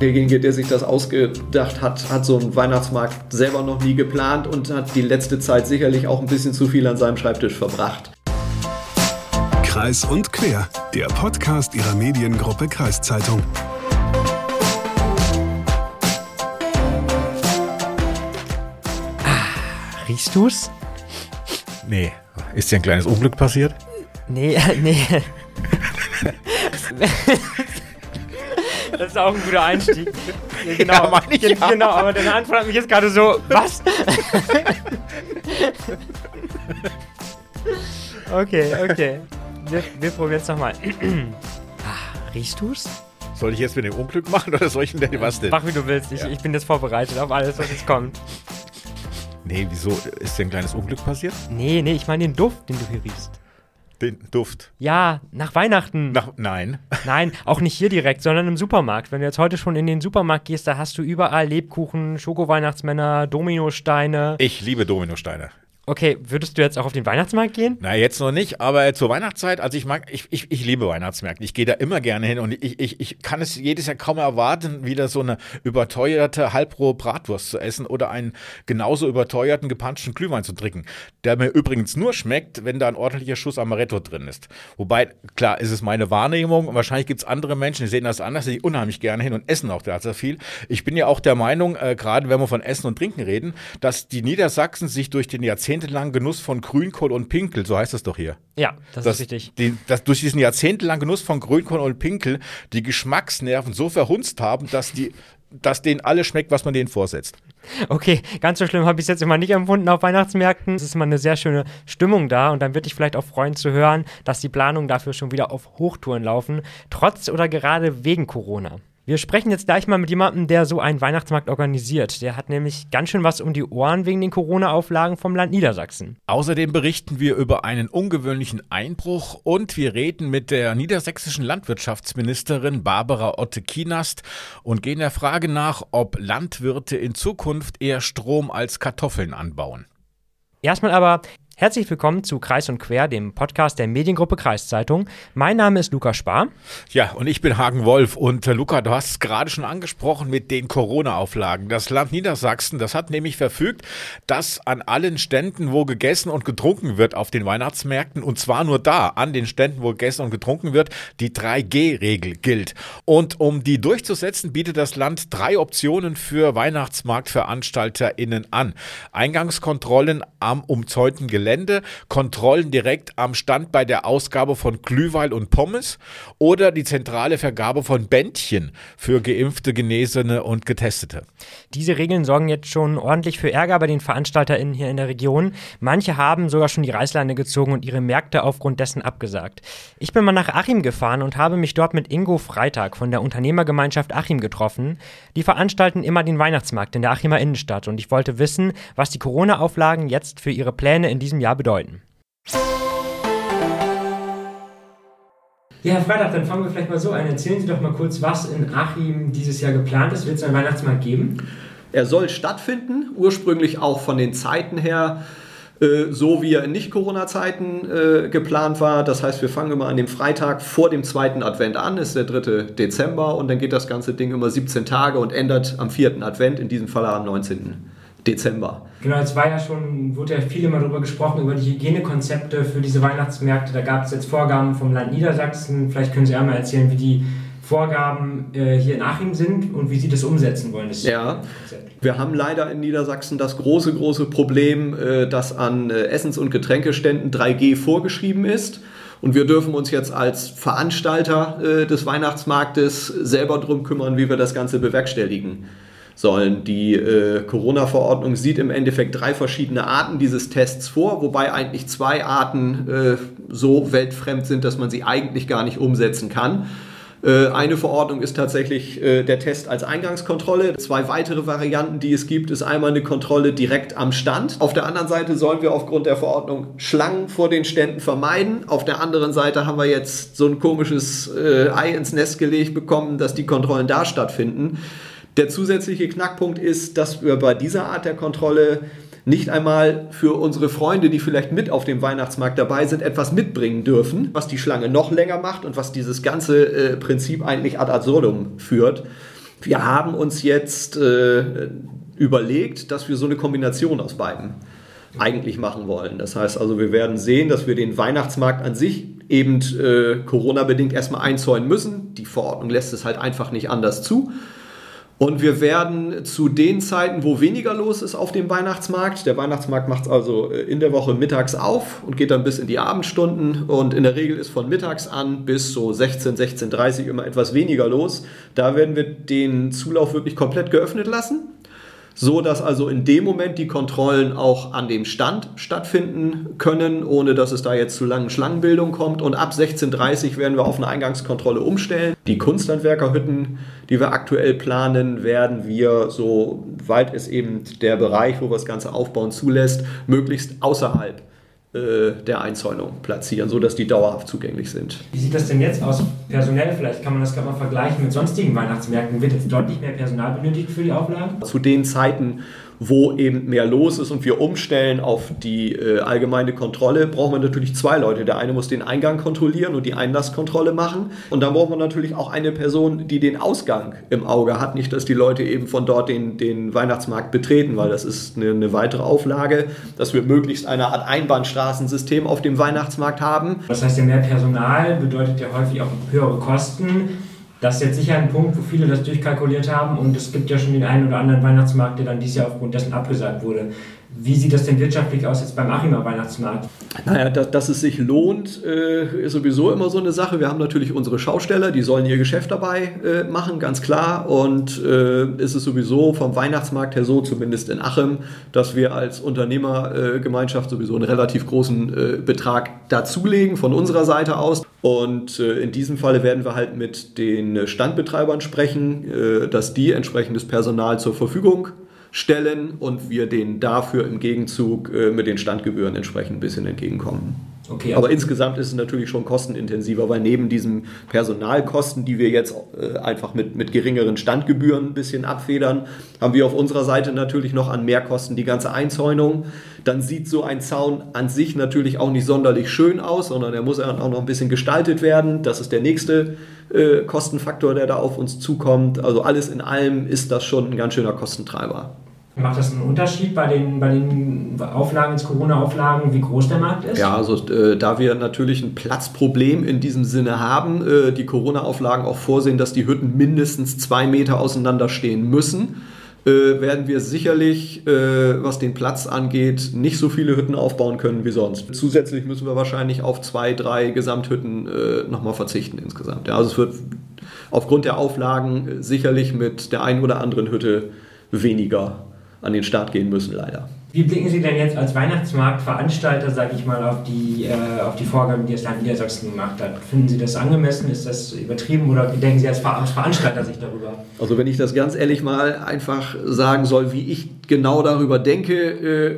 Derjenige, der sich das ausgedacht hat, hat so einen Weihnachtsmarkt selber noch nie geplant und hat die letzte Zeit sicherlich auch ein bisschen zu viel an seinem Schreibtisch verbracht. Kreis und Quer, der Podcast Ihrer Mediengruppe Kreiszeitung. Ah, riechst du's? Nee. Ist dir ein kleines Unglück passiert? Nee, nee. Das ist auch ein guter Einstieg. Ja, genau, ja, meine ich ja. genau, aber deine Antwort hat mich jetzt gerade so, was? okay, okay. Wir, wir probieren es nochmal. ah, riechst du's? Soll ich jetzt mit dem Unglück machen oder soll ich denn was denn? Mach wie du willst. Ich, ja. ich bin jetzt vorbereitet auf alles, was jetzt kommt. Nee, wieso? Ist dir ein kleines Unglück passiert? Nee, nee, ich meine den Duft, den du hier riechst. Den Duft? Ja, nach Weihnachten. Nach, nein. Nein, auch nicht hier direkt, sondern im Supermarkt. Wenn du jetzt heute schon in den Supermarkt gehst, da hast du überall Lebkuchen, Schoko-Weihnachtsmänner, Dominosteine. Ich liebe Dominosteine. Okay, würdest du jetzt auch auf den Weihnachtsmarkt gehen? Na, jetzt noch nicht, aber zur Weihnachtszeit, also ich mag, ich, ich, ich liebe Weihnachtsmärkte. Ich gehe da immer gerne hin und ich, ich, ich kann es jedes Jahr kaum erwarten, wieder so eine überteuerte halbrohe Bratwurst zu essen oder einen genauso überteuerten gepanschten Glühwein zu trinken, der mir übrigens nur schmeckt, wenn da ein ordentlicher Schuss Amaretto drin ist. Wobei, klar, ist es meine Wahrnehmung und wahrscheinlich gibt es andere Menschen, die sehen das anders, die unheimlich gerne hin und essen auch da sehr viel. Ich bin ja auch der Meinung, äh, gerade wenn wir von Essen und Trinken reden, dass die Niedersachsen sich durch den Jahrzehnten jahrzehntelangen Genuss von Grünkohl und Pinkel, so heißt es doch hier. Ja, das, das ist richtig. Die, das, durch diesen jahrzehntelangen Genuss von Grünkohl und Pinkel die Geschmacksnerven so verhunzt haben, dass die dass denen alles schmeckt, was man denen vorsetzt. Okay, ganz so schlimm habe ich es jetzt immer nicht empfunden auf Weihnachtsmärkten. Es ist immer eine sehr schöne Stimmung da und dann würde ich vielleicht auch freuen zu hören, dass die Planungen dafür schon wieder auf Hochtouren laufen, trotz oder gerade wegen Corona. Wir sprechen jetzt gleich mal mit jemandem, der so einen Weihnachtsmarkt organisiert. Der hat nämlich ganz schön was um die Ohren wegen den Corona-Auflagen vom Land Niedersachsen. Außerdem berichten wir über einen ungewöhnlichen Einbruch und wir reden mit der niedersächsischen Landwirtschaftsministerin Barbara Otte-Kienast und gehen der Frage nach, ob Landwirte in Zukunft eher Strom als Kartoffeln anbauen. Erstmal aber Herzlich willkommen zu Kreis und Quer, dem Podcast der Mediengruppe Kreiszeitung. Mein Name ist Luca Spar. Ja, und ich bin Hagen Wolf. Und äh, Luca, du hast es gerade schon angesprochen mit den Corona-Auflagen. Das Land Niedersachsen, das hat nämlich verfügt, dass an allen Ständen, wo gegessen und getrunken wird auf den Weihnachtsmärkten, und zwar nur da, an den Ständen, wo gegessen und getrunken wird, die 3G-Regel gilt. Und um die durchzusetzen, bietet das Land drei Optionen für WeihnachtsmarktveranstalterInnen an. Eingangskontrollen am umzäunten Gelände Gelände, Kontrollen direkt am Stand bei der Ausgabe von Glühwein und Pommes oder die zentrale Vergabe von Bändchen für Geimpfte, Genesene und Getestete. Diese Regeln sorgen jetzt schon ordentlich für Ärger bei den VeranstalterInnen hier in der Region. Manche haben sogar schon die Reißleine gezogen und ihre Märkte aufgrund dessen abgesagt. Ich bin mal nach Achim gefahren und habe mich dort mit Ingo Freitag von der Unternehmergemeinschaft Achim getroffen. Die veranstalten immer den Weihnachtsmarkt in der Achimer Innenstadt und ich wollte wissen, was die Corona-Auflagen jetzt für ihre Pläne in diesem Jahr bedeuten. Ja, Herr Freitag, dann fangen wir vielleicht mal so an. Erzählen Sie doch mal kurz, was in Achim dieses Jahr geplant ist. Wird es einen Weihnachtsmarkt geben? Er soll stattfinden, ursprünglich auch von den Zeiten her äh, so wie er in Nicht-Corona-Zeiten äh, geplant war. Das heißt, wir fangen immer an dem Freitag vor dem zweiten Advent an, ist der 3. Dezember und dann geht das ganze Ding immer 17 Tage und ändert am vierten Advent, in diesem Fall am 19. Dezember. Genau, es war ja schon, wurde ja viel immer darüber gesprochen, über die Hygienekonzepte für diese Weihnachtsmärkte. Da gab es jetzt Vorgaben vom Land Niedersachsen. Vielleicht können Sie einmal erzählen, wie die Vorgaben äh, hier in Achim sind und wie Sie das umsetzen wollen. Das ja, wir haben leider in Niedersachsen das große, große Problem, äh, dass an äh, Essens- und Getränkeständen 3G vorgeschrieben ist. Und wir dürfen uns jetzt als Veranstalter äh, des Weihnachtsmarktes selber darum kümmern, wie wir das Ganze bewerkstelligen sollen. Die äh, Corona-Verordnung sieht im Endeffekt drei verschiedene Arten dieses Tests vor, wobei eigentlich zwei Arten äh, so weltfremd sind, dass man sie eigentlich gar nicht umsetzen kann. Äh, eine Verordnung ist tatsächlich äh, der Test als Eingangskontrolle. Zwei weitere Varianten, die es gibt, ist einmal eine Kontrolle direkt am Stand. Auf der anderen Seite sollen wir aufgrund der Verordnung Schlangen vor den Ständen vermeiden. Auf der anderen Seite haben wir jetzt so ein komisches äh, Ei ins Nest gelegt bekommen, dass die Kontrollen da stattfinden. Der zusätzliche Knackpunkt ist, dass wir bei dieser Art der Kontrolle nicht einmal für unsere Freunde, die vielleicht mit auf dem Weihnachtsmarkt dabei sind, etwas mitbringen dürfen, was die Schlange noch länger macht und was dieses ganze äh, Prinzip eigentlich ad absurdum führt. Wir haben uns jetzt äh, überlegt, dass wir so eine Kombination aus beiden eigentlich machen wollen. Das heißt also, wir werden sehen, dass wir den Weihnachtsmarkt an sich eben äh, Corona-bedingt erstmal einzäunen müssen. Die Verordnung lässt es halt einfach nicht anders zu. Und wir werden zu den Zeiten, wo weniger los ist auf dem Weihnachtsmarkt, der Weihnachtsmarkt macht es also äh, in der Woche mittags auf und geht dann bis in die Abendstunden und in der Regel ist von mittags an bis so 16, 16.30 immer etwas weniger los. Da werden wir den Zulauf wirklich komplett geöffnet lassen so dass also in dem Moment die Kontrollen auch an dem Stand stattfinden können, ohne dass es da jetzt zu langen Schlangenbildungen kommt. Und ab 16.30 Uhr werden wir auf eine Eingangskontrolle umstellen. Die Kunsthandwerkerhütten, die wir aktuell planen, werden wir, soweit es eben der Bereich, wo wir das Ganze aufbauen, zulässt, möglichst außerhalb der Einzäunung platzieren, sodass die dauerhaft zugänglich sind. Wie sieht das denn jetzt aus personell? Vielleicht kann man das gerade mal vergleichen mit sonstigen Weihnachtsmärkten. Wird jetzt deutlich mehr Personal benötigt für die Auflagen? Zu den Zeiten, wo eben mehr los ist und wir umstellen auf die äh, allgemeine Kontrolle, brauchen wir natürlich zwei Leute. Der eine muss den Eingang kontrollieren und die Einlasskontrolle machen. Und dann brauchen wir natürlich auch eine Person, die den Ausgang im Auge hat. Nicht, dass die Leute eben von dort den, den Weihnachtsmarkt betreten, weil das ist eine, eine weitere Auflage, dass wir möglichst eine Art Einbahnstraßensystem auf dem Weihnachtsmarkt haben. Das heißt ja, mehr Personal bedeutet ja häufig auch höhere Kosten. Das ist jetzt sicher ein Punkt, wo viele das durchkalkuliert haben und es gibt ja schon den einen oder anderen Weihnachtsmarkt, der dann dieses Jahr aufgrund dessen abgesagt wurde. Wie sieht das denn wirtschaftlich aus jetzt beim Achimer Weihnachtsmarkt? Naja, dass, dass es sich lohnt, äh, ist sowieso immer so eine Sache. Wir haben natürlich unsere Schausteller, die sollen ihr Geschäft dabei äh, machen, ganz klar. Und äh, ist es sowieso vom Weihnachtsmarkt her so, zumindest in Achim, dass wir als Unternehmergemeinschaft sowieso einen relativ großen äh, Betrag dazulegen von unserer Seite aus. Und äh, in diesem Falle werden wir halt mit den Standbetreibern sprechen, äh, dass die entsprechendes Personal zur Verfügung stellen und wir denen dafür im Gegenzug äh, mit den Standgebühren entsprechend ein bisschen entgegenkommen. Okay, also Aber insgesamt ist es natürlich schon kostenintensiver, weil neben diesen Personalkosten, die wir jetzt äh, einfach mit, mit geringeren Standgebühren ein bisschen abfedern, haben wir auf unserer Seite natürlich noch an Mehrkosten die ganze Einzäunung. Dann sieht so ein Zaun an sich natürlich auch nicht sonderlich schön aus, sondern er muss auch noch ein bisschen gestaltet werden. Das ist der nächste äh, Kostenfaktor, der da auf uns zukommt. Also alles in allem ist das schon ein ganz schöner Kostentreiber. Macht das einen Unterschied bei den, bei den Auflagen, jetzt Corona-Auflagen, wie groß der Markt ist? Ja, also äh, da wir natürlich ein Platzproblem in diesem Sinne haben, äh, die Corona-Auflagen auch vorsehen, dass die Hütten mindestens zwei Meter auseinander stehen müssen, äh, werden wir sicherlich, äh, was den Platz angeht, nicht so viele Hütten aufbauen können wie sonst. Zusätzlich müssen wir wahrscheinlich auf zwei, drei Gesamthütten äh, nochmal verzichten insgesamt. Ja, also es wird aufgrund der Auflagen sicherlich mit der einen oder anderen Hütte weniger an den Start gehen müssen, leider. Wie blicken Sie denn jetzt als Weihnachtsmarktveranstalter, sage ich mal, auf die, äh, auf die Vorgaben, die das Land Niedersachsen gemacht hat? Finden Sie das angemessen? Ist das übertrieben oder denken Sie als Veranstalter sich darüber? Also wenn ich das ganz ehrlich mal einfach sagen soll, wie ich genau darüber denke,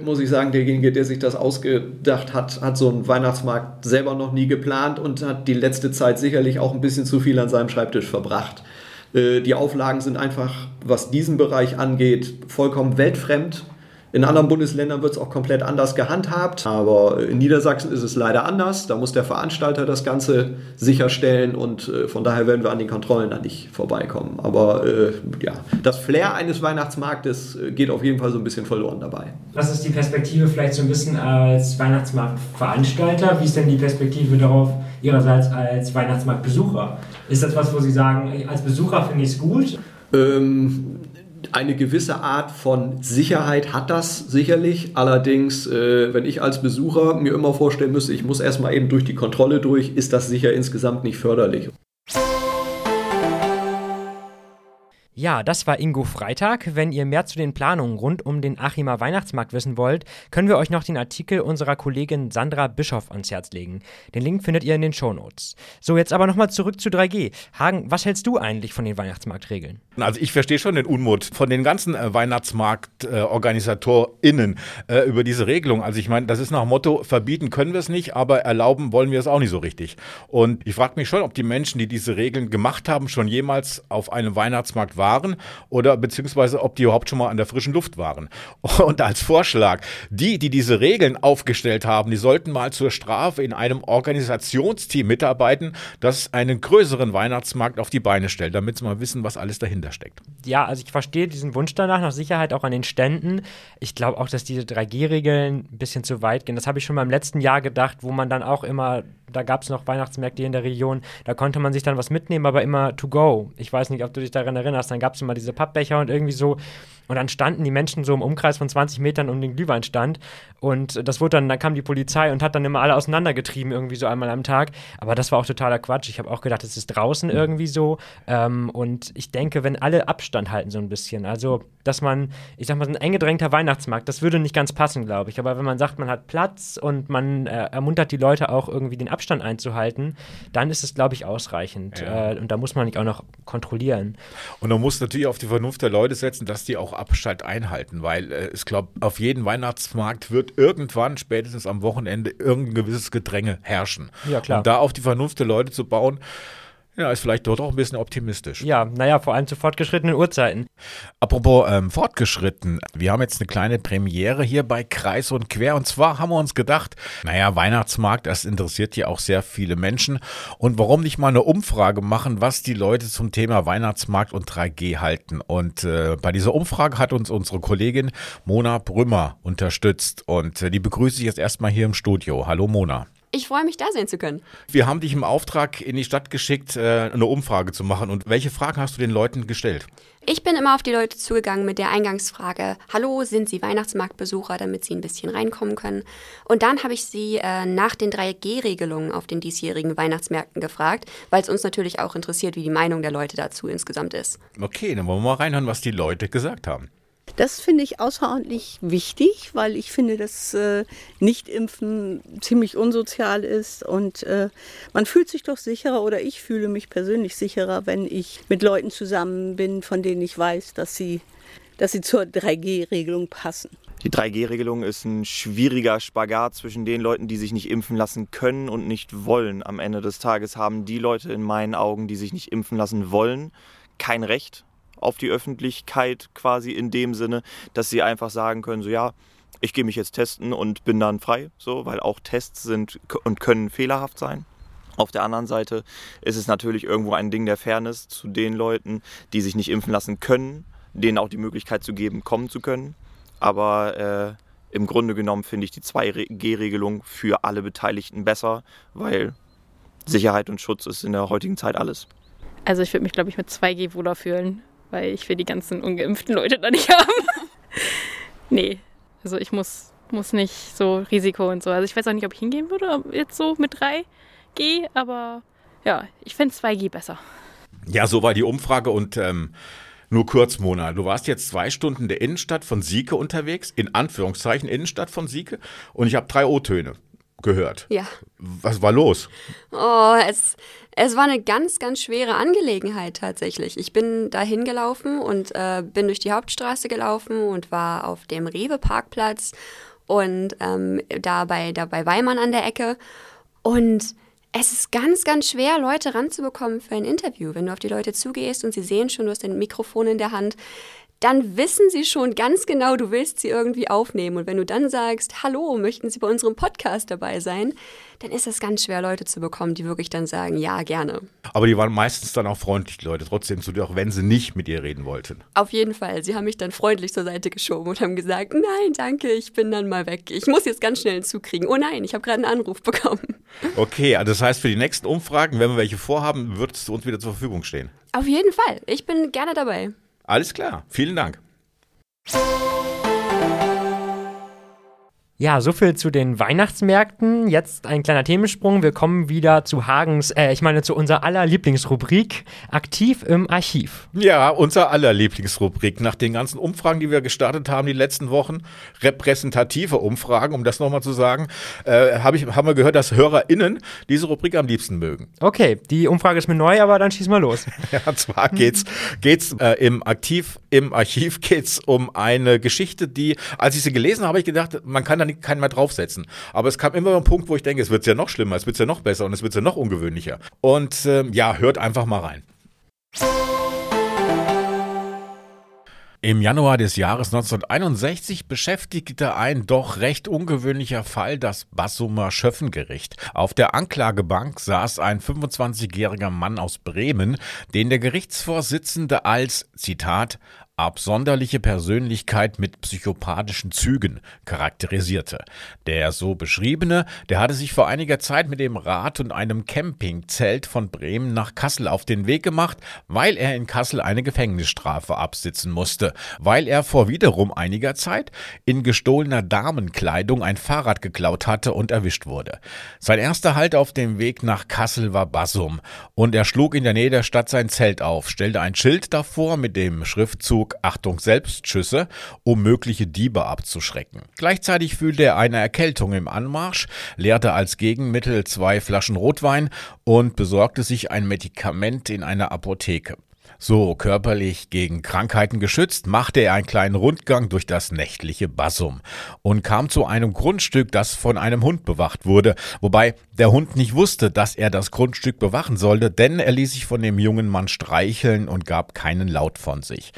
äh, muss ich sagen, derjenige, der sich das ausgedacht hat, hat so einen Weihnachtsmarkt selber noch nie geplant und hat die letzte Zeit sicherlich auch ein bisschen zu viel an seinem Schreibtisch verbracht. Äh, die Auflagen sind einfach, was diesen Bereich angeht, vollkommen weltfremd. In anderen Bundesländern wird es auch komplett anders gehandhabt, aber in Niedersachsen ist es leider anders. Da muss der Veranstalter das Ganze sicherstellen und äh, von daher werden wir an den Kontrollen da nicht vorbeikommen. Aber äh, ja, das Flair eines Weihnachtsmarktes äh, geht auf jeden Fall so ein bisschen verloren dabei. Was ist die Perspektive vielleicht so ein bisschen als Weihnachtsmarktveranstalter? Wie ist denn die Perspektive darauf Ihrerseits als Weihnachtsmarktbesucher? Ist das was, wo Sie sagen, als Besucher finde ich es gut? Ähm, eine gewisse Art von Sicherheit hat das sicherlich. Allerdings, äh, wenn ich als Besucher mir immer vorstellen müsste, ich muss erstmal eben durch die Kontrolle durch, ist das sicher insgesamt nicht förderlich. Ja, das war Ingo Freitag. Wenn ihr mehr zu den Planungen rund um den Achimer Weihnachtsmarkt wissen wollt, können wir euch noch den Artikel unserer Kollegin Sandra Bischoff ans Herz legen. Den Link findet ihr in den Shownotes. So, jetzt aber nochmal zurück zu 3G. Hagen, was hältst du eigentlich von den Weihnachtsmarktregeln? Also ich verstehe schon den Unmut von den ganzen äh, WeihnachtsmarktorganisatorInnen äh, äh, über diese Regelung. Also ich meine, das ist nach Motto, verbieten können wir es nicht, aber erlauben wollen wir es auch nicht so richtig. Und ich frage mich schon, ob die Menschen, die diese Regeln gemacht haben, schon jemals auf einem Weihnachtsmarkt waren waren oder beziehungsweise ob die überhaupt schon mal an der frischen Luft waren. Und als Vorschlag, die, die diese Regeln aufgestellt haben, die sollten mal zur Strafe in einem Organisationsteam mitarbeiten, das einen größeren Weihnachtsmarkt auf die Beine stellt, damit sie mal wissen, was alles dahinter steckt. Ja, also ich verstehe diesen Wunsch danach, nach Sicherheit auch an den Ständen. Ich glaube auch, dass diese 3G-Regeln ein bisschen zu weit gehen. Das habe ich schon beim letzten Jahr gedacht, wo man dann auch immer da gab es noch Weihnachtsmärkte in der Region, da konnte man sich dann was mitnehmen, aber immer to go. Ich weiß nicht, ob du dich daran erinnerst, dann gab es immer diese Pappbecher und irgendwie so. Und dann standen die Menschen so im Umkreis von 20 Metern um den Glühweinstand. Und das wurde dann, dann kam die Polizei und hat dann immer alle auseinandergetrieben, irgendwie so einmal am Tag. Aber das war auch totaler Quatsch. Ich habe auch gedacht, es ist draußen irgendwie so. Ähm, und ich denke, wenn alle Abstand halten, so ein bisschen. Also, dass man, ich sag mal, so ein eng gedrängter Weihnachtsmarkt, das würde nicht ganz passen, glaube ich. Aber wenn man sagt, man hat Platz und man äh, ermuntert die Leute auch irgendwie den Abstand einzuhalten, dann ist es, glaube ich, ausreichend. Ja. Äh, und da muss man nicht auch noch kontrollieren. Und man muss natürlich auf die Vernunft der Leute setzen, dass die auch Abstand einhalten, weil äh, ich glaube, auf jedem Weihnachtsmarkt wird irgendwann, spätestens am Wochenende, irgendein gewisses Gedränge herrschen. Ja, klar. Und da auf die Vernunft der Leute zu bauen, ja, ist vielleicht dort auch ein bisschen optimistisch. Ja, naja, vor allem zu fortgeschrittenen Uhrzeiten. Apropos ähm, fortgeschritten, wir haben jetzt eine kleine Premiere hier bei Kreis und Quer. Und zwar haben wir uns gedacht, naja, Weihnachtsmarkt, das interessiert ja auch sehr viele Menschen. Und warum nicht mal eine Umfrage machen, was die Leute zum Thema Weihnachtsmarkt und 3G halten. Und äh, bei dieser Umfrage hat uns unsere Kollegin Mona Brümmer unterstützt. Und äh, die begrüße ich jetzt erstmal hier im Studio. Hallo Mona. Ich freue mich, da sein zu können. Wir haben dich im Auftrag in die Stadt geschickt, äh, eine Umfrage zu machen. Und welche Fragen hast du den Leuten gestellt? Ich bin immer auf die Leute zugegangen mit der Eingangsfrage, hallo, sind Sie Weihnachtsmarktbesucher, damit Sie ein bisschen reinkommen können? Und dann habe ich Sie äh, nach den 3G-Regelungen auf den diesjährigen Weihnachtsmärkten gefragt, weil es uns natürlich auch interessiert, wie die Meinung der Leute dazu insgesamt ist. Okay, dann wollen wir mal reinhören, was die Leute gesagt haben. Das finde ich außerordentlich wichtig, weil ich finde, dass äh, Nichtimpfen ziemlich unsozial ist und äh, man fühlt sich doch sicherer oder ich fühle mich persönlich sicherer, wenn ich mit Leuten zusammen bin, von denen ich weiß, dass sie, dass sie zur 3G-Regelung passen. Die 3G-Regelung ist ein schwieriger Spagat zwischen den Leuten, die sich nicht impfen lassen können und nicht wollen. Am Ende des Tages haben die Leute in meinen Augen, die sich nicht impfen lassen wollen, kein Recht auf die Öffentlichkeit quasi in dem Sinne, dass sie einfach sagen können, so ja, ich gehe mich jetzt testen und bin dann frei, so, weil auch Tests sind und können fehlerhaft sein. Auf der anderen Seite ist es natürlich irgendwo ein Ding der Fairness zu den Leuten, die sich nicht impfen lassen können, denen auch die Möglichkeit zu geben, kommen zu können. Aber äh, im Grunde genommen finde ich die 2G-Regelung für alle Beteiligten besser, weil Sicherheit und Schutz ist in der heutigen Zeit alles. Also ich würde mich, glaube ich, mit 2G wohler fühlen weil ich will die ganzen ungeimpften Leute da nicht haben. nee, also ich muss, muss nicht so Risiko und so. Also ich weiß auch nicht, ob ich hingehen würde, jetzt so mit 3G, aber ja, ich fände 2G besser. Ja, so war die Umfrage und ähm, nur kurz, Mona. Du warst jetzt zwei Stunden in der Innenstadt von Sieke unterwegs, in Anführungszeichen Innenstadt von Sieke, und ich habe drei O-Töne gehört. Ja. Was war los? Oh, es, es war eine ganz, ganz schwere Angelegenheit tatsächlich. Ich bin da hingelaufen und äh, bin durch die Hauptstraße gelaufen und war auf dem Rewe-Parkplatz und ähm, da, bei, da bei Weimann an der Ecke. Und es ist ganz, ganz schwer, Leute ranzubekommen für ein Interview. Wenn du auf die Leute zugehst und sie sehen schon, du hast ein Mikrofon in der Hand, dann wissen sie schon ganz genau, du willst sie irgendwie aufnehmen. Und wenn du dann sagst, hallo, möchten Sie bei unserem Podcast dabei sein, dann ist es ganz schwer, Leute zu bekommen, die wirklich dann sagen, ja, gerne. Aber die waren meistens dann auch freundlich, die Leute, trotzdem zu dir, auch wenn sie nicht mit dir reden wollten. Auf jeden Fall. Sie haben mich dann freundlich zur Seite geschoben und haben gesagt, nein, danke, ich bin dann mal weg. Ich muss jetzt ganz schnell einen Zug kriegen. Oh nein, ich habe gerade einen Anruf bekommen. Okay, also das heißt, für die nächsten Umfragen, wenn wir welche vorhaben, wird es uns wieder zur Verfügung stehen. Auf jeden Fall. Ich bin gerne dabei. Alles klar. Vielen Dank. Ja, soviel zu den Weihnachtsmärkten. Jetzt ein kleiner Themensprung. Wir kommen wieder zu Hagens, äh, ich meine zu unserer aller Lieblingsrubrik, aktiv im Archiv. Ja, unser aller Lieblingsrubrik. Nach den ganzen Umfragen, die wir gestartet haben die letzten Wochen, repräsentative Umfragen, um das nochmal zu sagen, äh, hab ich, haben wir gehört, dass HörerInnen diese Rubrik am liebsten mögen. Okay, die Umfrage ist mir neu, aber dann schieß mal los. ja, und zwar geht's, geht's äh, im Aktiv im Archiv geht's um eine Geschichte, die, als ich sie gelesen habe, habe ich gedacht, man kann da nicht, keinen mehr draufsetzen. Aber es kam immer ein Punkt, wo ich denke, es wird ja noch schlimmer, es wird ja noch besser und es wird ja noch ungewöhnlicher. Und ähm, ja, hört einfach mal rein. Im Januar des Jahres 1961 beschäftigte ein doch recht ungewöhnlicher Fall das Bassumer Schöffengericht. Auf der Anklagebank saß ein 25-jähriger Mann aus Bremen, den der Gerichtsvorsitzende als, Zitat, absonderliche Persönlichkeit mit psychopathischen Zügen charakterisierte. Der so beschriebene, der hatte sich vor einiger Zeit mit dem Rad und einem Campingzelt von Bremen nach Kassel auf den Weg gemacht, weil er in Kassel eine Gefängnisstrafe absitzen musste, weil er vor wiederum einiger Zeit in gestohlener Damenkleidung ein Fahrrad geklaut hatte und erwischt wurde. Sein erster Halt auf dem Weg nach Kassel war Bassum und er schlug in der Nähe der Stadt sein Zelt auf, stellte ein Schild davor mit dem Schriftzug Achtung Selbstschüsse, um mögliche Diebe abzuschrecken. Gleichzeitig fühlte er eine Erkältung im Anmarsch, leerte als Gegenmittel zwei Flaschen Rotwein und besorgte sich ein Medikament in einer Apotheke. So körperlich gegen Krankheiten geschützt, machte er einen kleinen Rundgang durch das nächtliche Bassum und kam zu einem Grundstück, das von einem Hund bewacht wurde, wobei der Hund nicht wusste, dass er das Grundstück bewachen sollte, denn er ließ sich von dem jungen Mann streicheln und gab keinen Laut von sich.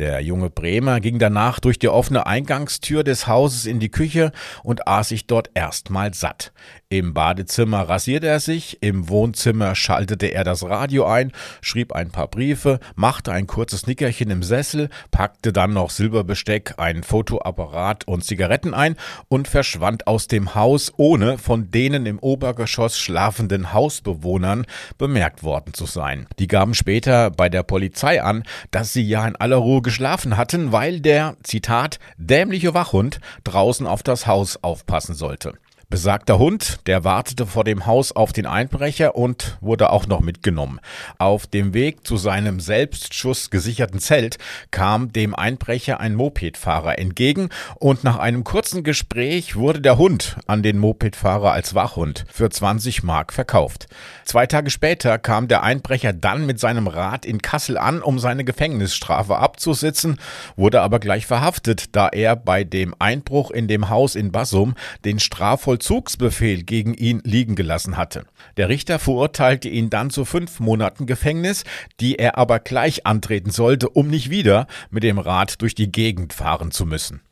Der junge Bremer ging danach durch die offene Eingangstür des Hauses in die Küche und aß sich dort erstmal satt. Im Badezimmer rasierte er sich, im Wohnzimmer schaltete er das Radio ein, schrieb ein paar Briefe, machte ein kurzes Nickerchen im Sessel, packte dann noch Silberbesteck, einen Fotoapparat und Zigaretten ein und verschwand aus dem Haus, ohne von denen im Obergeschoss schlafenden Hausbewohnern bemerkt worden zu sein. Die gaben später bei der Polizei an, dass sie ja in aller Ruhe geschlafen hatten, weil der, Zitat, dämliche Wachhund draußen auf das Haus aufpassen sollte. Besagter Hund, der wartete vor dem Haus auf den Einbrecher und wurde auch noch mitgenommen. Auf dem Weg zu seinem Selbstschuss gesicherten Zelt kam dem Einbrecher ein Mopedfahrer entgegen und nach einem kurzen Gespräch wurde der Hund an den Mopedfahrer als Wachhund für 20 Mark verkauft. Zwei Tage später kam der Einbrecher dann mit seinem Rad in Kassel an, um seine Gefängnisstrafe abzusitzen, wurde aber gleich verhaftet, da er bei dem Einbruch in dem Haus in Bassum den Strafvoll Vollzugsbefehl gegen ihn liegen gelassen hatte. Der Richter verurteilte ihn dann zu fünf Monaten Gefängnis, die er aber gleich antreten sollte, um nicht wieder mit dem Rad durch die Gegend fahren zu müssen.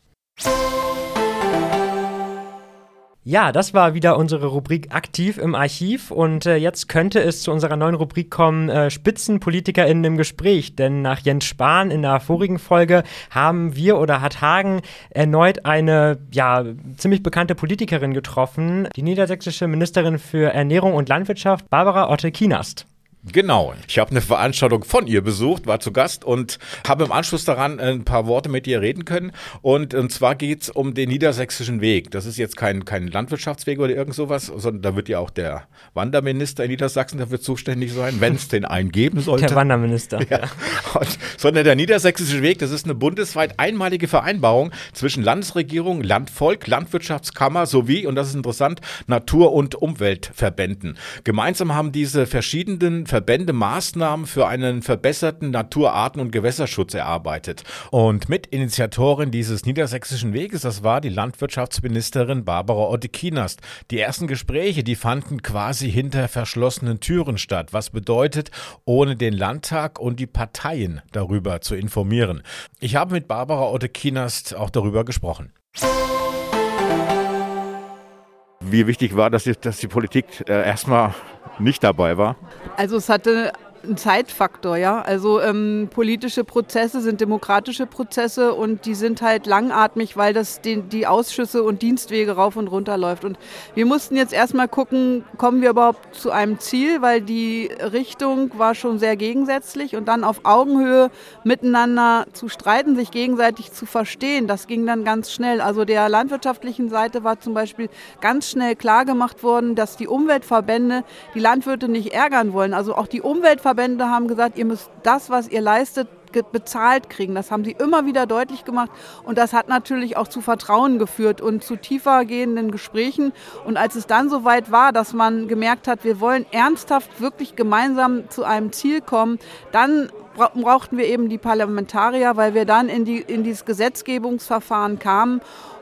Ja, das war wieder unsere Rubrik aktiv im Archiv und äh, jetzt könnte es zu unserer neuen Rubrik kommen, äh, SpitzenpolitikerInnen im Gespräch. Denn nach Jens Spahn in der vorigen Folge haben wir oder hat Hagen erneut eine ja, ziemlich bekannte Politikerin getroffen, die niedersächsische Ministerin für Ernährung und Landwirtschaft, Barbara Otte-Kienast. Genau. Ich habe eine Veranstaltung von ihr besucht, war zu Gast und habe im Anschluss daran ein paar Worte mit ihr reden können. Und, und zwar geht es um den niedersächsischen Weg. Das ist jetzt kein, kein Landwirtschaftsweg oder irgend sowas, sondern da wird ja auch der Wanderminister in Niedersachsen dafür zuständig sein, wenn es den einen geben sollte. Der Wanderminister. Ja. Und, sondern der niedersächsische Weg, das ist eine bundesweit einmalige Vereinbarung zwischen Landesregierung, Landvolk, Landwirtschaftskammer sowie, und das ist interessant, Natur- und Umweltverbänden. Gemeinsam haben diese verschiedenen Verbände Maßnahmen für einen verbesserten Naturarten- und Gewässerschutz erarbeitet. Und Mitinitiatorin dieses niedersächsischen Weges, das war die Landwirtschaftsministerin Barbara Otte-Kienast. Die ersten Gespräche, die fanden quasi hinter verschlossenen Türen statt, was bedeutet, ohne den Landtag und die Parteien darüber zu informieren. Ich habe mit Barbara Otte-Kienast auch darüber gesprochen. Wie wichtig war, dass die, dass die Politik äh, erstmal nicht dabei war? Also es hatte ein Zeitfaktor, ja. Also ähm, politische Prozesse sind demokratische Prozesse und die sind halt langatmig, weil das die, die Ausschüsse und Dienstwege rauf und runter läuft. Und wir mussten jetzt erstmal gucken, kommen wir überhaupt zu einem Ziel, weil die Richtung war schon sehr gegensätzlich und dann auf Augenhöhe miteinander zu streiten, sich gegenseitig zu verstehen, das ging dann ganz schnell. Also der landwirtschaftlichen Seite war zum Beispiel ganz schnell klar gemacht worden, dass die Umweltverbände die Landwirte nicht ärgern wollen. Also auch die Umweltverbände Verbände haben gesagt, ihr müsst das, was ihr leistet, bezahlt kriegen. Das haben sie immer wieder deutlich gemacht und das hat natürlich auch zu Vertrauen geführt und zu tiefer gehenden Gesprächen. Und als es dann soweit war, dass man gemerkt hat, wir wollen ernsthaft wirklich gemeinsam zu einem Ziel kommen, dann brauchten wir eben die Parlamentarier, weil wir dann in, die, in dieses Gesetzgebungsverfahren kamen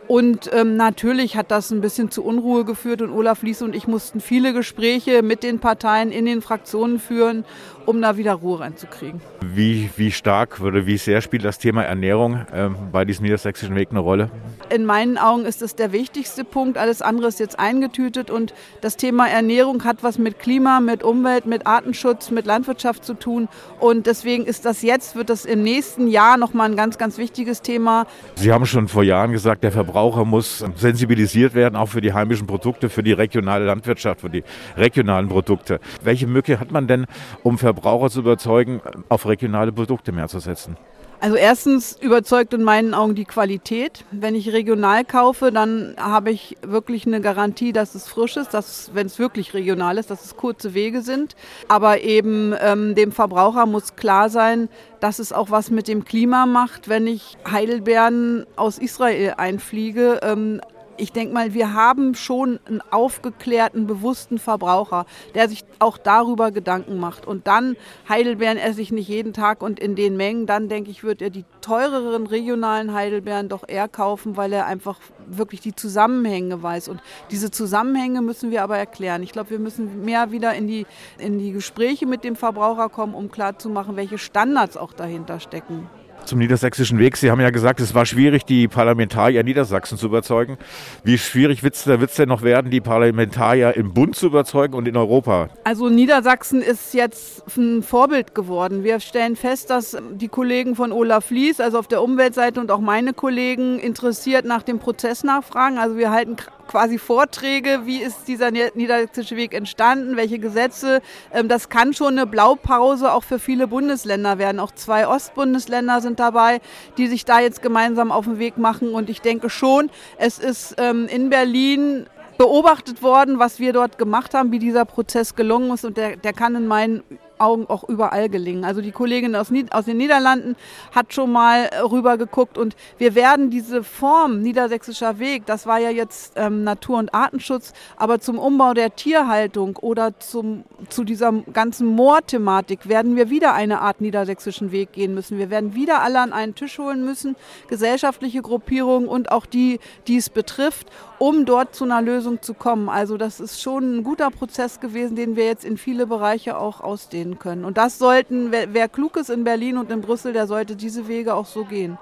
Und ähm, natürlich hat das ein bisschen zu Unruhe geführt und Olaf Liese und ich mussten viele Gespräche mit den Parteien in den Fraktionen führen, um da wieder Ruhe reinzukriegen. Wie, wie stark oder wie sehr spielt das Thema Ernährung ähm, bei diesem niedersächsischen Weg eine Rolle? In meinen Augen ist es der wichtigste Punkt. Alles andere ist jetzt eingetütet und das Thema Ernährung hat was mit Klima, mit Umwelt, mit Artenschutz, mit Landwirtschaft zu tun. Und deswegen ist das jetzt, wird das im nächsten Jahr nochmal ein ganz, ganz wichtiges Thema. Sie haben schon vor Jahren gesagt, der Verbraucher muss sensibilisiert werden, auch für die heimischen Produkte, für die regionale Landwirtschaft, für die regionalen Produkte. Welche Möglichkeit hat man denn, um Verbraucher Verbraucher zu überzeugen, auf regionale Produkte mehr zu setzen? Also erstens überzeugt in meinen Augen die Qualität. Wenn ich regional kaufe, dann habe ich wirklich eine Garantie, dass es frisch ist, dass wenn es wirklich regional ist, dass es kurze Wege sind. Aber eben ähm, dem Verbraucher muss klar sein, dass es auch was mit dem Klima macht, wenn ich Heidelbeeren aus Israel einfliege. Ähm, ich denke mal, wir haben schon einen aufgeklärten, bewussten Verbraucher, der sich auch darüber Gedanken macht. Und dann Heidelbeeren esse ich nicht jeden Tag und in den Mengen. Dann denke ich, wird er die teureren regionalen Heidelbeeren doch eher kaufen, weil er einfach wirklich die Zusammenhänge weiß. Und diese Zusammenhänge müssen wir aber erklären. Ich glaube, wir müssen mehr wieder in die, in die Gespräche mit dem Verbraucher kommen, um klarzumachen, welche Standards auch dahinter stecken zum niedersächsischen Weg. Sie haben ja gesagt, es war schwierig, die Parlamentarier Niedersachsen zu überzeugen. Wie schwierig wird es denn noch werden, die Parlamentarier im Bund zu überzeugen und in Europa? Also Niedersachsen ist jetzt ein Vorbild geworden. Wir stellen fest, dass die Kollegen von Olaf Lies, also auf der Umweltseite und auch meine Kollegen interessiert nach dem Prozess nachfragen. Also wir halten quasi Vorträge, wie ist dieser niedersächsische Weg entstanden, welche Gesetze. Ähm, das kann schon eine Blaupause auch für viele Bundesländer werden. Auch zwei Ostbundesländer sind dabei, die sich da jetzt gemeinsam auf den Weg machen. Und ich denke schon, es ist ähm, in Berlin beobachtet worden, was wir dort gemacht haben, wie dieser Prozess gelungen ist. Und der, der kann in meinen Augen auch überall gelingen. Also die Kollegin aus, aus den Niederlanden hat schon mal äh, rüber geguckt und wir werden diese Form Niedersächsischer Weg, das war ja jetzt ähm, Natur- und Artenschutz, aber zum Umbau der Tierhaltung oder zum, zu dieser ganzen Moorthematik werden wir wieder eine Art Niedersächsischen Weg gehen müssen. Wir werden wieder alle an einen Tisch holen müssen, gesellschaftliche Gruppierungen und auch die, die es betrifft, um dort zu einer Lösung zu kommen. Also das ist schon ein guter Prozess gewesen, den wir jetzt in viele Bereiche auch ausdehnen können. Und das sollten, wer, wer klug ist in Berlin und in Brüssel, der sollte diese Wege auch so gehen.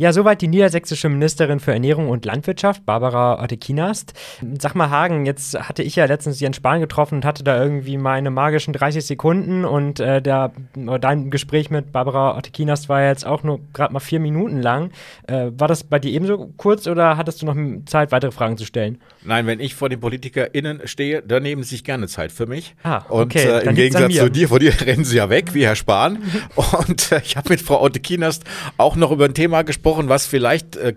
Ja, soweit die niedersächsische Ministerin für Ernährung und Landwirtschaft, Barbara Ottekinast. Sag mal, Hagen, jetzt hatte ich ja letztens Jens Spahn getroffen und hatte da irgendwie meine magischen 30 Sekunden und äh, der, dein Gespräch mit Barbara Ottekinast war jetzt auch nur gerade mal vier Minuten lang. Äh, war das bei dir ebenso kurz oder hattest du noch Zeit, weitere Fragen zu stellen? Nein, wenn ich vor den PolitikerInnen stehe, dann nehmen sie sich gerne Zeit für mich. Ah, okay. Und äh, im Gegensatz zu dir, vor dir rennen sie ja weg, wie Herr Spahn. und äh, ich habe mit Frau Ottekinast auch noch über ein Thema gesprochen, gesprochen, was vielleicht äh,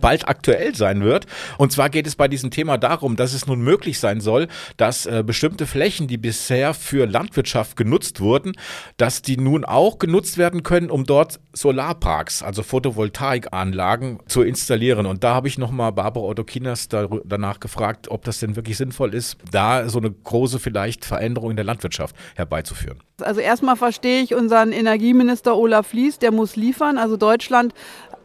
bald aktuell sein wird. Und zwar geht es bei diesem Thema darum, dass es nun möglich sein soll, dass äh, bestimmte Flächen, die bisher für Landwirtschaft genutzt wurden, dass die nun auch genutzt werden können, um dort Solarparks, also Photovoltaikanlagen zu installieren. Und da habe ich nochmal Barbara Odokinas da, danach gefragt, ob das denn wirklich sinnvoll ist, da so eine große vielleicht Veränderung in der Landwirtschaft herbeizuführen. Also erstmal verstehe ich unseren Energieminister Olaf Lies, der muss liefern. Also Deutschland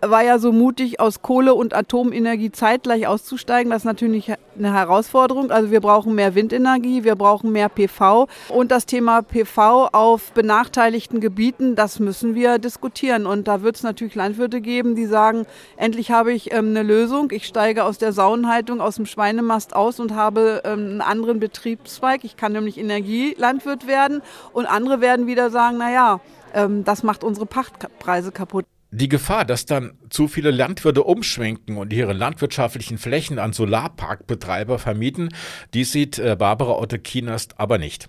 war ja so mutig, aus Kohle und Atomenergie zeitgleich auszusteigen. Das ist natürlich eine Herausforderung. Also wir brauchen mehr Windenergie, wir brauchen mehr PV. Und das Thema PV auf benachteiligten Gebieten, das müssen wir diskutieren. Und da wird es natürlich Landwirte geben, die sagen, endlich habe ich ähm, eine Lösung. Ich steige aus der Saunenhaltung, aus dem Schweinemast aus und habe ähm, einen anderen Betriebszweig. Ich kann nämlich Energielandwirt werden. Und andere werden wieder sagen, naja, ähm, das macht unsere Pachtpreise kaputt. Die Gefahr, dass dann zu viele Landwirte umschwenken und ihre landwirtschaftlichen Flächen an Solarparkbetreiber vermieten, die sieht äh, Barbara Otte-Kienast aber nicht.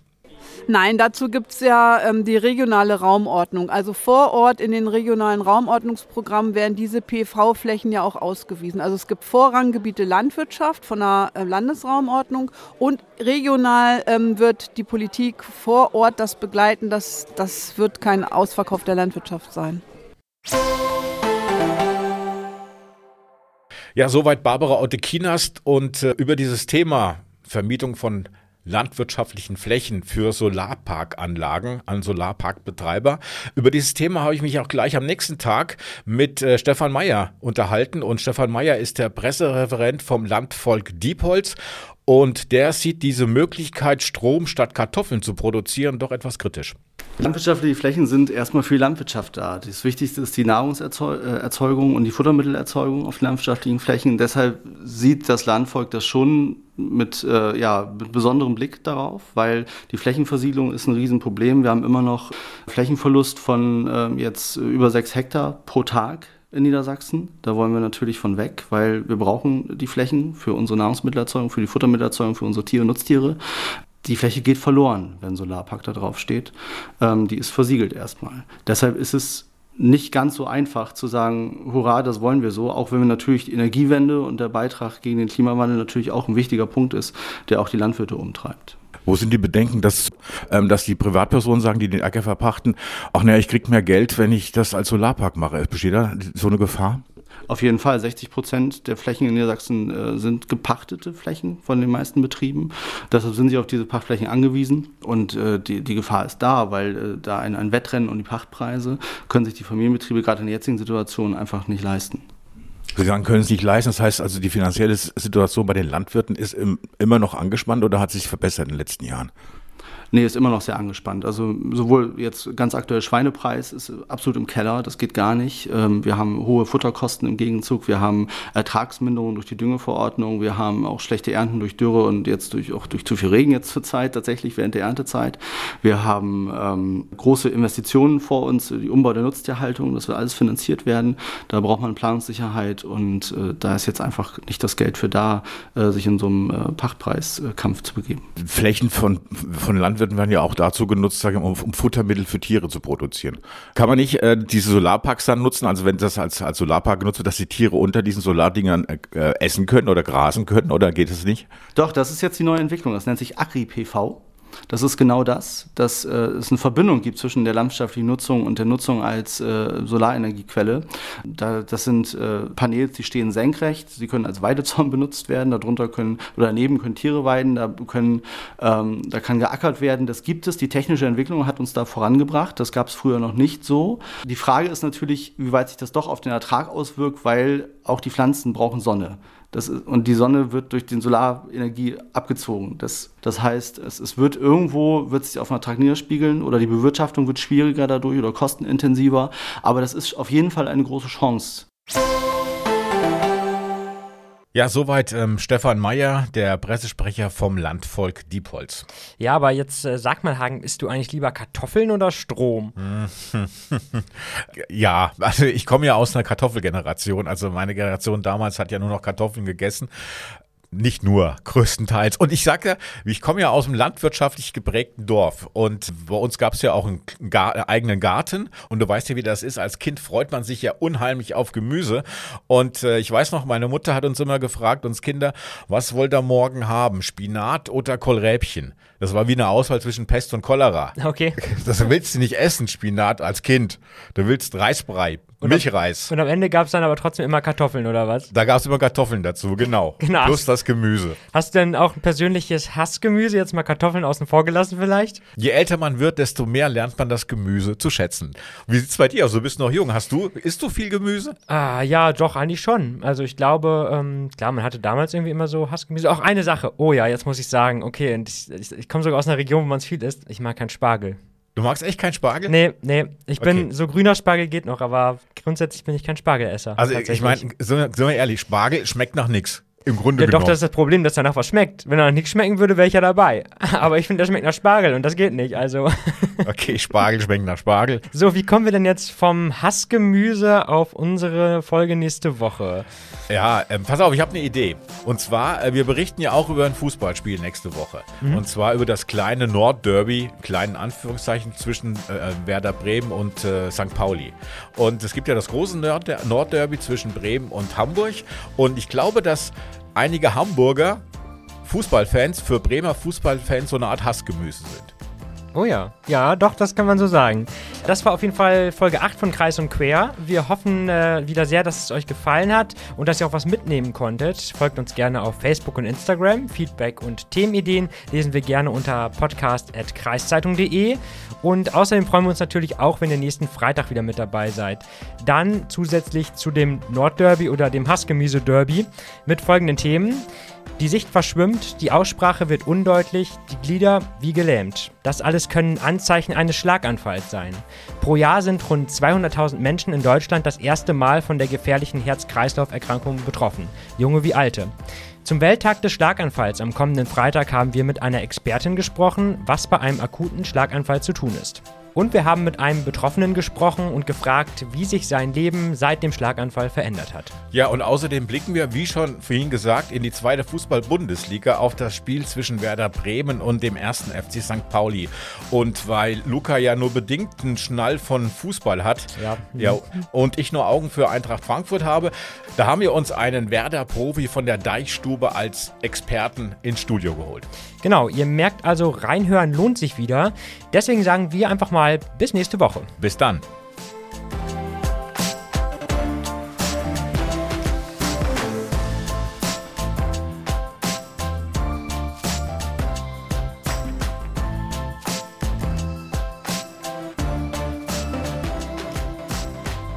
Nein, dazu gibt es ja ähm, die regionale Raumordnung. Also vor Ort in den regionalen Raumordnungsprogrammen werden diese PV-Flächen ja auch ausgewiesen. Also es gibt Vorranggebiete Landwirtschaft von der äh, Landesraumordnung und regional ähm, wird die Politik vor Ort das begleiten. Das, das wird kein Ausverkauf der Landwirtschaft sein. Ja, soweit Barbara Otte-Kienast und äh, über dieses Thema Vermietung von landwirtschaftlichen Flächen für Solarparkanlagen an Solarparkbetreiber. Über dieses Thema habe ich mich auch gleich am nächsten Tag mit äh, Stefan Meyer unterhalten. Und Stefan Meyer ist der Pressereferent vom Landvolk Diepholz. Und der sieht diese Möglichkeit, Strom statt Kartoffeln zu produzieren, doch etwas kritisch. Landwirtschaftliche Flächen sind erstmal für die Landwirtschaft da. Das Wichtigste ist die Nahrungserzeugung und die Futtermittelerzeugung auf landwirtschaftlichen Flächen. Deshalb sieht das Landvolk das schon mit, äh, ja, mit besonderem Blick darauf, weil die Flächenversiegelung ist ein Riesenproblem. Wir haben immer noch Flächenverlust von äh, jetzt über sechs Hektar pro Tag in Niedersachsen. Da wollen wir natürlich von weg, weil wir brauchen die Flächen für unsere Nahrungsmittelerzeugung, für die Futtermittelerzeugung, für unsere Tiere, und Nutztiere die Fläche geht verloren, wenn Solarpark da drauf steht. Ähm, die ist versiegelt erstmal. Deshalb ist es nicht ganz so einfach zu sagen, hurra, das wollen wir so, auch wenn wir natürlich die Energiewende und der Beitrag gegen den Klimawandel natürlich auch ein wichtiger Punkt ist, der auch die Landwirte umtreibt. Wo sind die Bedenken, dass, ähm, dass die Privatpersonen sagen, die den Acker verpachten, ach naja, ich krieg mehr Geld, wenn ich das als Solarpark mache. Besteht da so eine Gefahr? Auf jeden Fall. 60 Prozent der Flächen in Niedersachsen äh, sind gepachtete Flächen von den meisten Betrieben. Deshalb sind sie auf diese Pachtflächen angewiesen. Und äh, die, die Gefahr ist da, weil äh, da ein, ein Wettrennen um die Pachtpreise können sich die Familienbetriebe gerade in der jetzigen Situation einfach nicht leisten. Sie sagen, können es nicht leisten. Das heißt also, die finanzielle Situation bei den Landwirten ist im, immer noch angespannt oder hat sich verbessert in den letzten Jahren? Nee, ist immer noch sehr angespannt. Also sowohl jetzt ganz aktuell Schweinepreis ist absolut im Keller, das geht gar nicht. Ähm, wir haben hohe Futterkosten im Gegenzug, wir haben Ertragsminderung durch die Düngeverordnung, wir haben auch schlechte Ernten durch Dürre und jetzt durch, auch durch zu viel Regen jetzt zur Zeit, tatsächlich während der Erntezeit. Wir haben ähm, große Investitionen vor uns, die Umbau der Nutztierhaltung, das wird alles finanziert werden. Da braucht man Planungssicherheit und äh, da ist jetzt einfach nicht das Geld für da, äh, sich in so einem äh, Pachtpreiskampf zu begeben. Flächen von, von Land Landwirten werden ja auch dazu genutzt, sagen um, um Futtermittel für Tiere zu produzieren. Kann man nicht äh, diese Solarparks dann nutzen, also wenn das als, als Solarpark genutzt wird, dass die Tiere unter diesen Solardingern äh, äh essen können oder grasen können oder geht es nicht? Doch, das ist jetzt die neue Entwicklung. Das nennt sich Agri-PV. Das ist genau das, dass äh, es eine Verbindung gibt zwischen der landwirtschaftlichen Nutzung und der Nutzung als äh, Solarenergiequelle. Da, das sind äh, Paneels, die stehen senkrecht, sie können als Weidezaun benutzt werden, darunter können oder daneben können Tiere weiden, da, können, ähm, da kann geackert werden. Das gibt es. Die technische Entwicklung hat uns da vorangebracht. Das gab es früher noch nicht so. Die Frage ist natürlich, wie weit sich das doch auf den Ertrag auswirkt, weil auch die Pflanzen brauchen Sonne. Das ist, und die Sonne wird durch die Solarenergie abgezogen. Das, das heißt, es, es wird irgendwo, wird sich auf den Ertrag niederspiegeln oder die Bewirtschaftung wird schwieriger dadurch oder kostenintensiver. Aber das ist auf jeden Fall eine große Chance. Ja, soweit ähm, Stefan Mayer, der Pressesprecher vom Landvolk Diepholz. Ja, aber jetzt äh, sag mal, Hagen, isst du eigentlich lieber Kartoffeln oder Strom? ja, also ich komme ja aus einer Kartoffelgeneration. Also meine Generation damals hat ja nur noch Kartoffeln gegessen nicht nur, größtenteils. Und ich sage, ich komme ja aus einem landwirtschaftlich geprägten Dorf und bei uns gab es ja auch einen Gar eigenen Garten und du weißt ja, wie das ist. Als Kind freut man sich ja unheimlich auf Gemüse und äh, ich weiß noch, meine Mutter hat uns immer gefragt, uns Kinder, was wollt ihr morgen haben, Spinat oder Kohlräbchen? Das war wie eine Auswahl zwischen Pest und Cholera. Okay. Das willst du nicht essen, Spinat als Kind. Du willst Reisbrei, und Milchreis. und am Ende gab es dann aber trotzdem immer Kartoffeln, oder was? Da gab es immer Kartoffeln dazu, genau. genau. Plus das Gemüse. Hast du denn auch ein persönliches Hassgemüse, jetzt mal Kartoffeln außen vor gelassen vielleicht? Je älter man wird, desto mehr lernt man das Gemüse zu schätzen. Wie sieht es bei dir aus? Du bist noch jung. Hast du, isst du viel Gemüse? Ah, ja, doch, eigentlich schon. Also ich glaube, ähm, klar, man hatte damals irgendwie immer so Hassgemüse. Auch eine Sache. Oh ja, jetzt muss ich sagen, okay, ich, ich, ich komme sogar aus einer Region, wo man es viel isst. Ich mag keinen Spargel. Du magst echt keinen Spargel? Nee, nee. Ich bin, okay. so grüner Spargel geht noch, aber grundsätzlich bin ich kein Spargelesser. Also ich meine, sind wir ehrlich, Spargel schmeckt nach nichts. Im Grunde ja, genommen. doch, das ist das Problem, dass danach was schmeckt. Wenn er nichts schmecken würde, wäre ich ja dabei. Aber ich finde, das schmeckt nach Spargel und das geht nicht, also. Okay, Spargel schmeckt nach Spargel. So, wie kommen wir denn jetzt vom Hassgemüse auf unsere Folge nächste Woche? Ja, ähm, pass auf, ich habe eine Idee. Und zwar, äh, wir berichten ja auch über ein Fußballspiel nächste Woche. Mhm. Und zwar über das kleine Nordderby, kleinen Anführungszeichen, zwischen äh, Werder Bremen und äh, St. Pauli. Und es gibt ja das große Nordderby zwischen Bremen und Hamburg. Und ich glaube, dass einige Hamburger Fußballfans für Bremer Fußballfans so eine Art Hassgemüse sind. Oh ja, ja, doch, das kann man so sagen. Das war auf jeden Fall Folge 8 von Kreis und Quer. Wir hoffen äh, wieder sehr, dass es euch gefallen hat und dass ihr auch was mitnehmen konntet. Folgt uns gerne auf Facebook und Instagram. Feedback und Themenideen lesen wir gerne unter podcast.kreiszeitung.de. Und außerdem freuen wir uns natürlich auch, wenn ihr nächsten Freitag wieder mit dabei seid. Dann zusätzlich zu dem Nordderby oder dem Hassgemüse-Derby mit folgenden Themen. Die Sicht verschwimmt, die Aussprache wird undeutlich, die Glieder wie gelähmt. Das alles können Anzeichen eines Schlaganfalls sein. Pro Jahr sind rund 200.000 Menschen in Deutschland das erste Mal von der gefährlichen Herz-Kreislauf-Erkrankung betroffen, junge wie alte. Zum Welttag des Schlaganfalls am kommenden Freitag haben wir mit einer Expertin gesprochen, was bei einem akuten Schlaganfall zu tun ist. Und wir haben mit einem Betroffenen gesprochen und gefragt, wie sich sein Leben seit dem Schlaganfall verändert hat. Ja, und außerdem blicken wir, wie schon vorhin gesagt, in die zweite Fußball-Bundesliga auf das Spiel zwischen Werder Bremen und dem ersten FC St. Pauli. Und weil Luca ja nur bedingt einen Schnall von Fußball hat, Ja. ja, und ich nur Augen für Eintracht Frankfurt habe, da haben wir uns einen Werder-Profi von der Deichstube als Experten ins Studio geholt. Genau, ihr merkt also, reinhören lohnt sich wieder. Deswegen sagen wir einfach mal bis nächste Woche. Bis dann.